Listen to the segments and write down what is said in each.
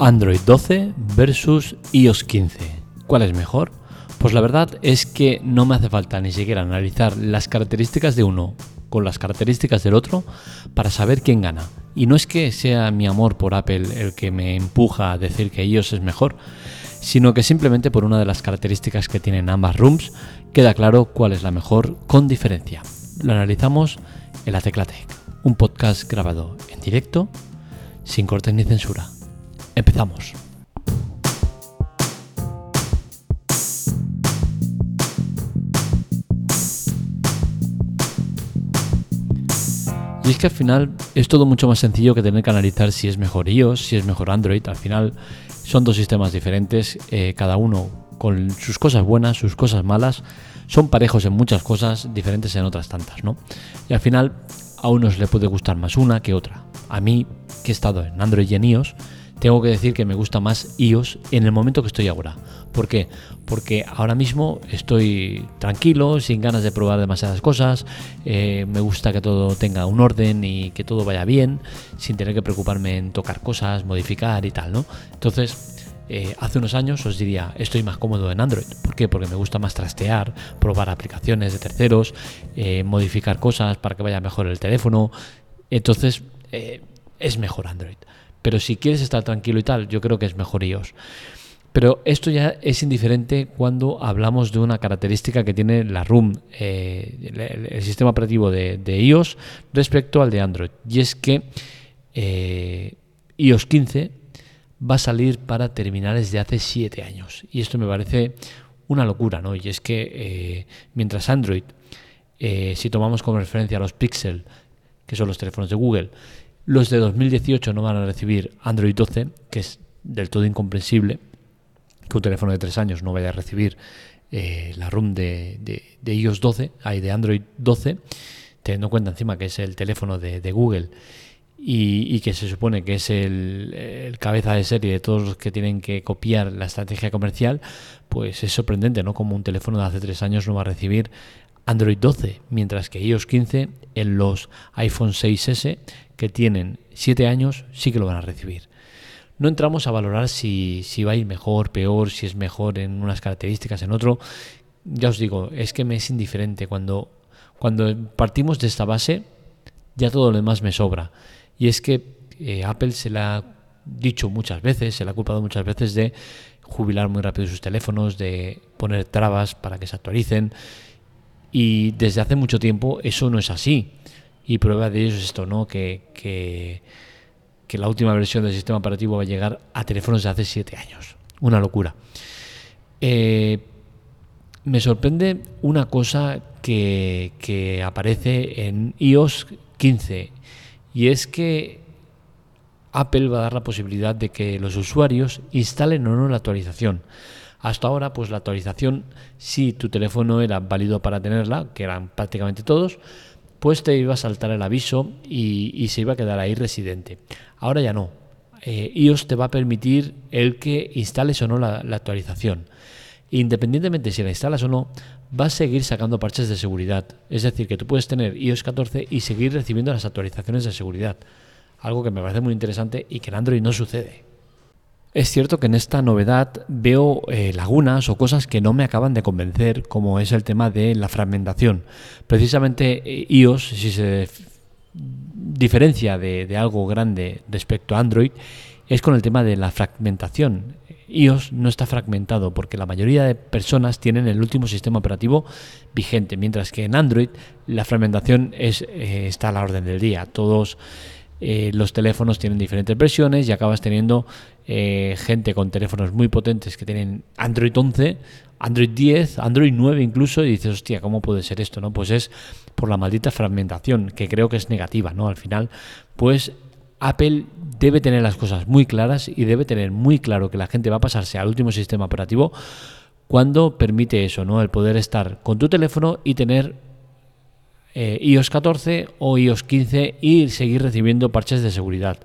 Android 12 versus iOS 15. ¿Cuál es mejor? Pues la verdad es que no me hace falta ni siquiera analizar las características de uno con las características del otro para saber quién gana. Y no es que sea mi amor por Apple el que me empuja a decir que iOS es mejor, sino que simplemente por una de las características que tienen ambas rooms queda claro cuál es la mejor con diferencia. Lo analizamos en la Teclatec, un podcast grabado en directo, sin cortes ni censura. Empezamos. Y es que al final es todo mucho más sencillo que tener que analizar si es mejor iOS, si es mejor Android. Al final son dos sistemas diferentes, eh, cada uno con sus cosas buenas, sus cosas malas. Son parejos en muchas cosas, diferentes en otras tantas, ¿no? Y al final a unos le puede gustar más una que otra. A mí, que he estado en Android y en iOS, tengo que decir que me gusta más iOS en el momento que estoy ahora. ¿Por qué? Porque ahora mismo estoy tranquilo, sin ganas de probar demasiadas cosas, eh, me gusta que todo tenga un orden y que todo vaya bien, sin tener que preocuparme en tocar cosas, modificar y tal, ¿no? Entonces, eh, hace unos años os diría, estoy más cómodo en Android. ¿Por qué? Porque me gusta más trastear, probar aplicaciones de terceros, eh, modificar cosas para que vaya mejor el teléfono. Entonces, es mejor Android. Pero si quieres estar tranquilo y tal, yo creo que es mejor iOS. Pero esto ya es indiferente cuando hablamos de una característica que tiene la ROM, eh, el, sistema operativo de, iOS, respecto al de Android. Y es que eh, iOS 15 va a salir para terminales de hace 7 años. Y esto me parece una locura, ¿no? Y es que eh, mientras Android, si tomamos como referencia los Pixel, que son los teléfonos de Google, los de 2018 no van a recibir Android 12, que es del todo incomprensible que un teléfono de 3 años no vaya a recibir eh, la ROM de, iOS 12, hay de Android 12, teniendo en cuenta encima que es el teléfono de, Google y, que se supone que es el, cabeza de serie de todos los que tienen que copiar la estrategia comercial, pues es sorprendente, ¿no? Como un teléfono de hace 3 años no va a recibir Android 12, mientras que iOS 15 en los iPhone 6S que tienen 7 años sí que lo van a recibir. No entramos a valorar si, va a ir mejor, peor, si es mejor en unas características, en otro. Ya os digo, es que me es indiferente. Cuando, partimos de esta base, ya todo lo demás me sobra. Y es que eh, Apple se la ha dicho muchas veces, se le ha culpado muchas veces de jubilar muy rápido sus teléfonos, de poner trabas para que se actualicen. Y desde hace mucho tiempo eso no es así. Y prueba de ello es esto, ¿no? Que, que, la última versión del sistema operativo va a llegar a teléfonos de hace 7 años. Una locura. Eh, me sorprende una cosa que, que aparece en iOS 15 y es que Apple va a dar la posibilidad de que los usuarios instalen o no la actualización. Hasta ahora, pues la actualización, si tu teléfono era válido para tenerla, que eran prácticamente todos, pues te iba a saltar el aviso y, se iba a quedar ahí residente. Ahora ya no. Eh, iOS te va a permitir el que instales o no la, actualización. Independientemente si la instalas o no, va a seguir sacando parches de seguridad. Es decir, que tú puedes tener iOS 14 y seguir recibiendo las actualizaciones de seguridad. Algo que me parece muy interesante y que en Android no sucede. Es cierto que en esta novedad veo eh, lagunas o cosas que no me acaban de convencer, como es el tema de la fragmentación. Precisamente eh, iOS, si se diferencia de, algo grande respecto a Android, es con el tema de la fragmentación. iOS no está fragmentado porque la mayoría de personas tienen el último sistema operativo vigente, mientras que en Android la fragmentación es, eh, está a la orden del día. Todos eh, los teléfonos tienen diferentes versiones y acabas teniendo eh, gente con teléfonos muy potentes que tienen Android 11, Android 10, Android 9 incluso, y dices, hostia, ¿cómo puede ser esto? no Pues es por la maldita fragmentación, que creo que es negativa, ¿no? Al final, pues Apple debe tener las cosas muy claras y debe tener muy claro que la gente va a pasarse al último sistema operativo cuando permite eso, ¿no? El poder estar con tu teléfono y tener eh, iOS 14 o iOS 15 y seguir recibiendo parches de seguridad.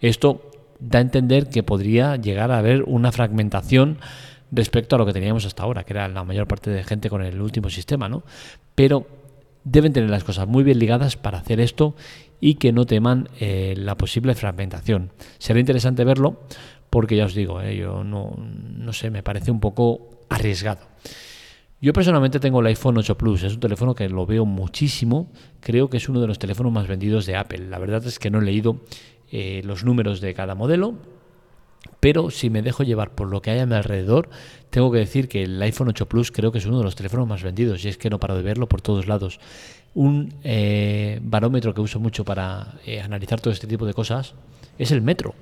Esto da a entender que podría llegar a haber una fragmentación respecto a lo que teníamos hasta ahora, que era la mayor parte de gente con el último sistema, ¿no? Pero deben tener las cosas muy bien ligadas para hacer esto y que no teman eh, la posible fragmentación. Será interesante verlo porque ya os digo, ¿eh? yo no, no sé, me parece un poco arriesgado. Yo personalmente tengo el iPhone 8 Plus, es un teléfono que lo veo muchísimo, creo que es uno de los teléfonos más vendidos de Apple. La verdad es que no he leído eh, los números de cada modelo, pero si me dejo llevar por lo que hay a mi alrededor, tengo que decir que el iPhone 8 Plus creo que es uno de los teléfonos más vendidos y es que no paro de verlo por todos lados. Un eh, barómetro que uso mucho para eh, analizar todo este tipo de cosas es el metro.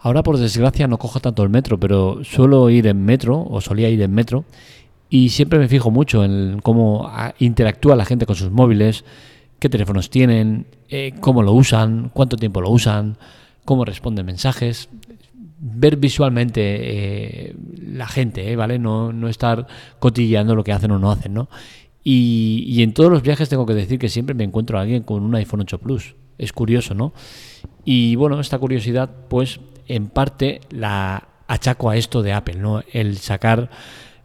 Ahora por desgracia no cojo tanto el metro, pero suelo ir en metro o solía ir en metro y siempre me fijo mucho en cómo ah, interactúa la gente con sus móviles, qué teléfonos tienen, eh, cómo lo usan, cuánto tiempo lo usan, cómo responden mensajes. Ver visualmente eh, la gente, eh, ¿vale? No, no estar cotilleando lo que hacen o no hacen, ¿no? Y, y, en todos los viajes tengo que decir que siempre me encuentro a alguien con un iPhone 8 Plus. Es curioso, ¿no? Y bueno, esta curiosidad, pues en parte la achaco a esto de Apple, ¿no? El sacar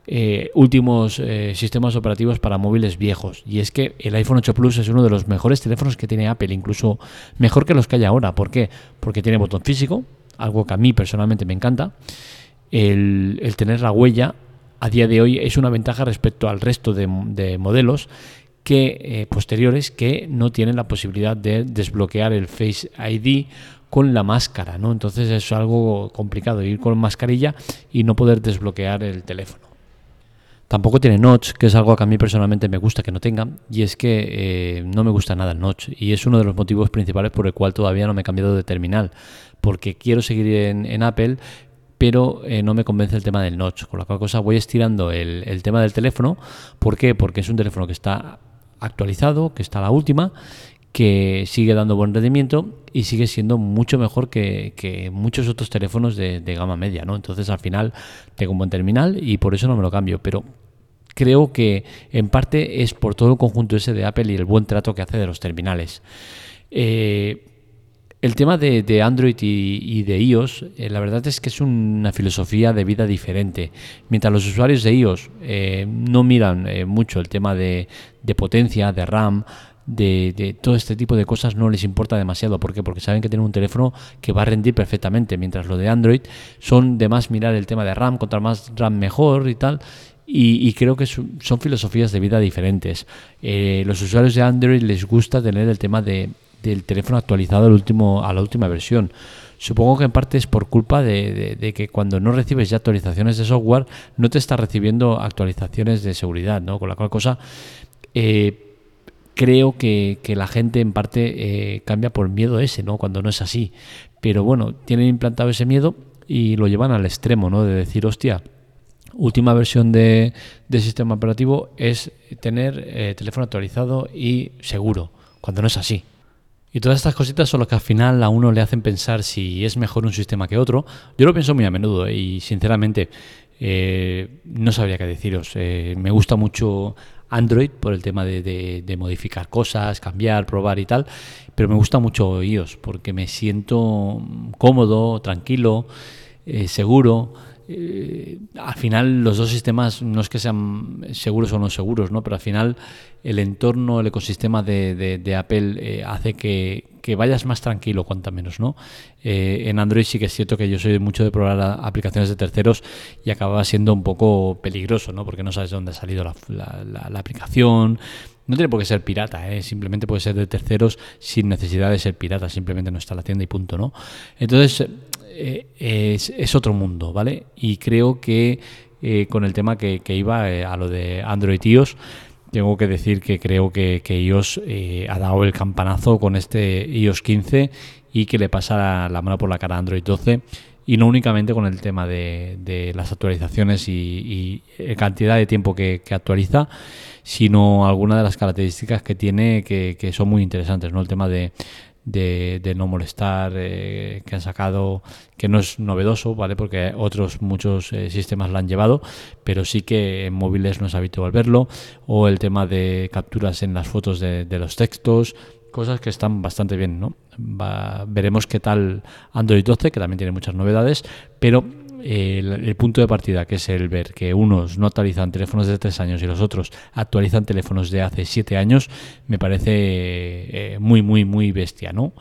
eh, últimos eh, sistemas operativos para móviles viejos. Y es que el iPhone 8 Plus es uno de los mejores teléfonos que tiene Apple, incluso mejor que los que hay ahora. ¿Por qué? Porque tiene botón físico, algo que a mí personalmente me encanta. El, tener la huella a día de hoy es una ventaja respecto al resto de, modelos que eh, posteriores que no tienen la posibilidad de desbloquear el Face ID con la máscara, ¿no? Entonces es algo complicado ir con mascarilla y no poder desbloquear el teléfono. Tampoco tiene notch, que es algo que a mí personalmente me gusta que no tenga, y es que eh, no me gusta nada el notch, y es uno de los motivos principales por el cual todavía no me he cambiado de terminal, porque quiero seguir en, Apple, pero eh, no me convence el tema del notch, con la cual cosa voy estirando el, tema del teléfono. ¿Por qué? Porque es un teléfono que está actualizado, que está a la última, que sigue dando buen rendimiento y sigue siendo mucho mejor que, muchos otros teléfonos de, de, gama media, ¿no? Entonces al final tengo un buen terminal y por eso no me lo cambio, pero creo que en parte es por todo el conjunto ese de Apple y el buen trato que hace de los terminales. Eh, el tema de, Android y, de iOS, eh, la verdad es que es una filosofía de vida diferente. Mientras los usuarios de iOS eh, no miran mucho el tema de, potencia, de RAM, de, todo este tipo de cosas no les importa demasiado. ¿Por qué? Porque saben que tienen un teléfono que va a rendir perfectamente. Mientras lo de Android son de más mirar el tema de RAM, contra más RAM mejor y tal. Y, creo que son, filosofías de vida diferentes. Eh, los usuarios de Android les gusta tener el tema de, del teléfono actualizado al último, a la última versión. Supongo que en parte es por culpa de, que cuando no recibes ya actualizaciones de software, no te está recibiendo actualizaciones de seguridad, ¿no? Con la cual cosa eh, creo que, la gente en parte eh, cambia por miedo ese, ¿no? Cuando no es así. Pero bueno, tienen implantado ese miedo y lo llevan al extremo, ¿no? De decir, hostia, última versión de, sistema operativo es tener eh, teléfono actualizado y seguro, cuando no es así. Y todas estas cositas son las que al final a uno le hacen pensar si es mejor un sistema que otro. Yo lo pienso muy a menudo eh, y sinceramente eh, no sabría qué deciros. me gusta mucho Android por el tema de, modificar cosas, cambiar, probar y tal, pero me gusta mucho iOS porque me siento cómodo, tranquilo, seguro. Eh, al final los dos sistemas no es que sean seguros o no seguros, ¿no? pero al final el entorno, el ecosistema de, Apple eh, hace que, vayas más tranquilo, cuanta menos. ¿no? Eh, en Android sí que es cierto que yo soy mucho de probar aplicaciones de terceros y acababa siendo un poco peligroso, ¿no? porque no sabes de dónde ha salido la, aplicación. No tiene por qué ser pirata, simplemente puede ser de terceros sin necesidad de ser pirata, simplemente no está la tienda y punto, ¿no? Entonces, eh, es, otro mundo, ¿vale? Y creo que eh, con el tema que, iba eh, a lo de Android iOS, tengo que decir que creo que, iOS ha dado el campanazo con este iOS 15 y que le pasa la mano por la cara a Android 12 y no únicamente con el tema de, las actualizaciones y, cantidad de tiempo que, actualiza, sino algunas de las características que tiene que, que, son muy interesantes, ¿no? El tema de, de, no molestar eh, que han sacado, que no es novedoso, ¿vale? Porque otros muchos eh, sistemas lo han llevado, pero sí que en móviles no es habitual verlo, o el tema de capturas en las fotos de, los textos, cosas que están bastante bien, ¿no? veremos qué tal Android 12, que también tiene muchas novedades, pero el, punto de partida, que es el ver que unos no actualizan teléfonos de tres años y los otros actualizan teléfonos de hace siete años, me parece eh, muy, muy, muy bestia, ¿no?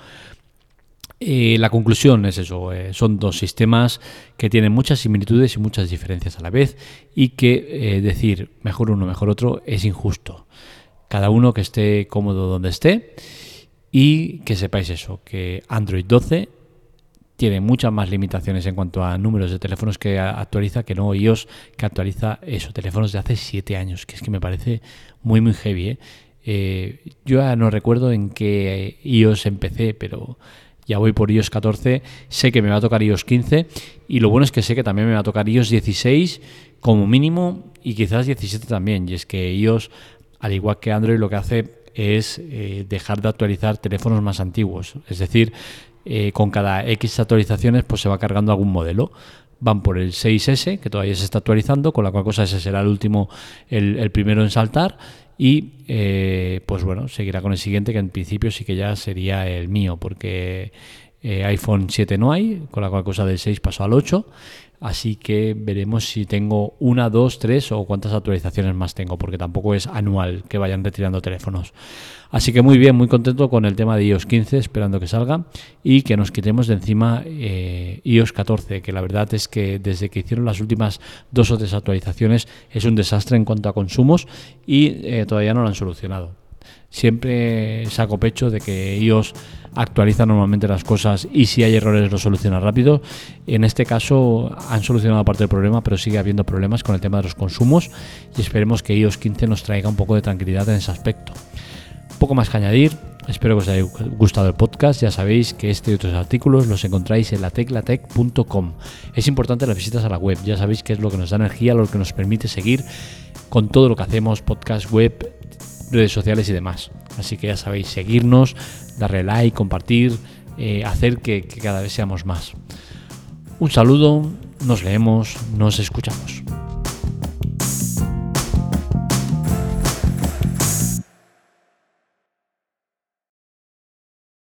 Eh, la conclusión es eso, eh, son dos sistemas que tienen muchas similitudes y muchas diferencias a la vez y que decir mejor uno, mejor otro es injusto. Cada uno que esté cómodo donde esté y que sepáis eso, que Android 12 tiene muchas más limitaciones en cuanto a números de teléfonos que actualiza que no iOS que actualiza eso, teléfonos de hace 7 años, que es que me parece muy muy heavy. ¿eh? Eh, yo ya no recuerdo en qué iOS empecé, pero ya voy por iOS 14, sé que me va a tocar iOS 15 y lo bueno es que sé que también me va a tocar iOS 16 como mínimo y quizás 17 también. Y es que iOS, al igual que Android, lo que hace es eh, dejar de actualizar teléfonos más antiguos. Es decir, eh, con cada X actualizaciones pues se va cargando algún modelo. Van por el 6S, que todavía se está actualizando, con la cual cosa ese será el último, el, primero en saltar. Y eh, pues bueno, seguirá con el siguiente, que en principio sí que ya sería el mío, porque iPhone 7 no hay, con la cual cosa del 6 pasó al 8. Así que veremos si tengo una, dos, tres o cuántas actualizaciones más tengo, porque tampoco es anual que vayan retirando teléfonos. Así que muy bien, muy contento con el tema de iOS 15, esperando que salga y que nos quitemos de encima eh, iOS 14, que la verdad es que desde que hicieron las últimas dos o tres actualizaciones es un desastre en cuanto a consumos y eh, todavía no lo han solucionado. Siempre saco pecho de que iOS actualiza normalmente las cosas y si hay errores lo soluciona rápido. En este caso han solucionado parte del problema, pero sigue habiendo problemas con el tema de los consumos y esperemos que iOS 15 nos traiga un poco de tranquilidad en ese aspecto. Poco más que añadir. Espero que os haya gustado el podcast. Ya sabéis que este y otros artículos los encontráis en lateclatec.com. Es importante las visitas a la web. Ya sabéis que es lo que nos da energía, lo que nos permite seguir con todo lo que hacemos, podcast, web, redes sociales y demás. Así que ya sabéis, seguirnos, darle like, compartir, eh, hacer que cada vez seamos más. Un saludo, nos leemos, nos escuchamos.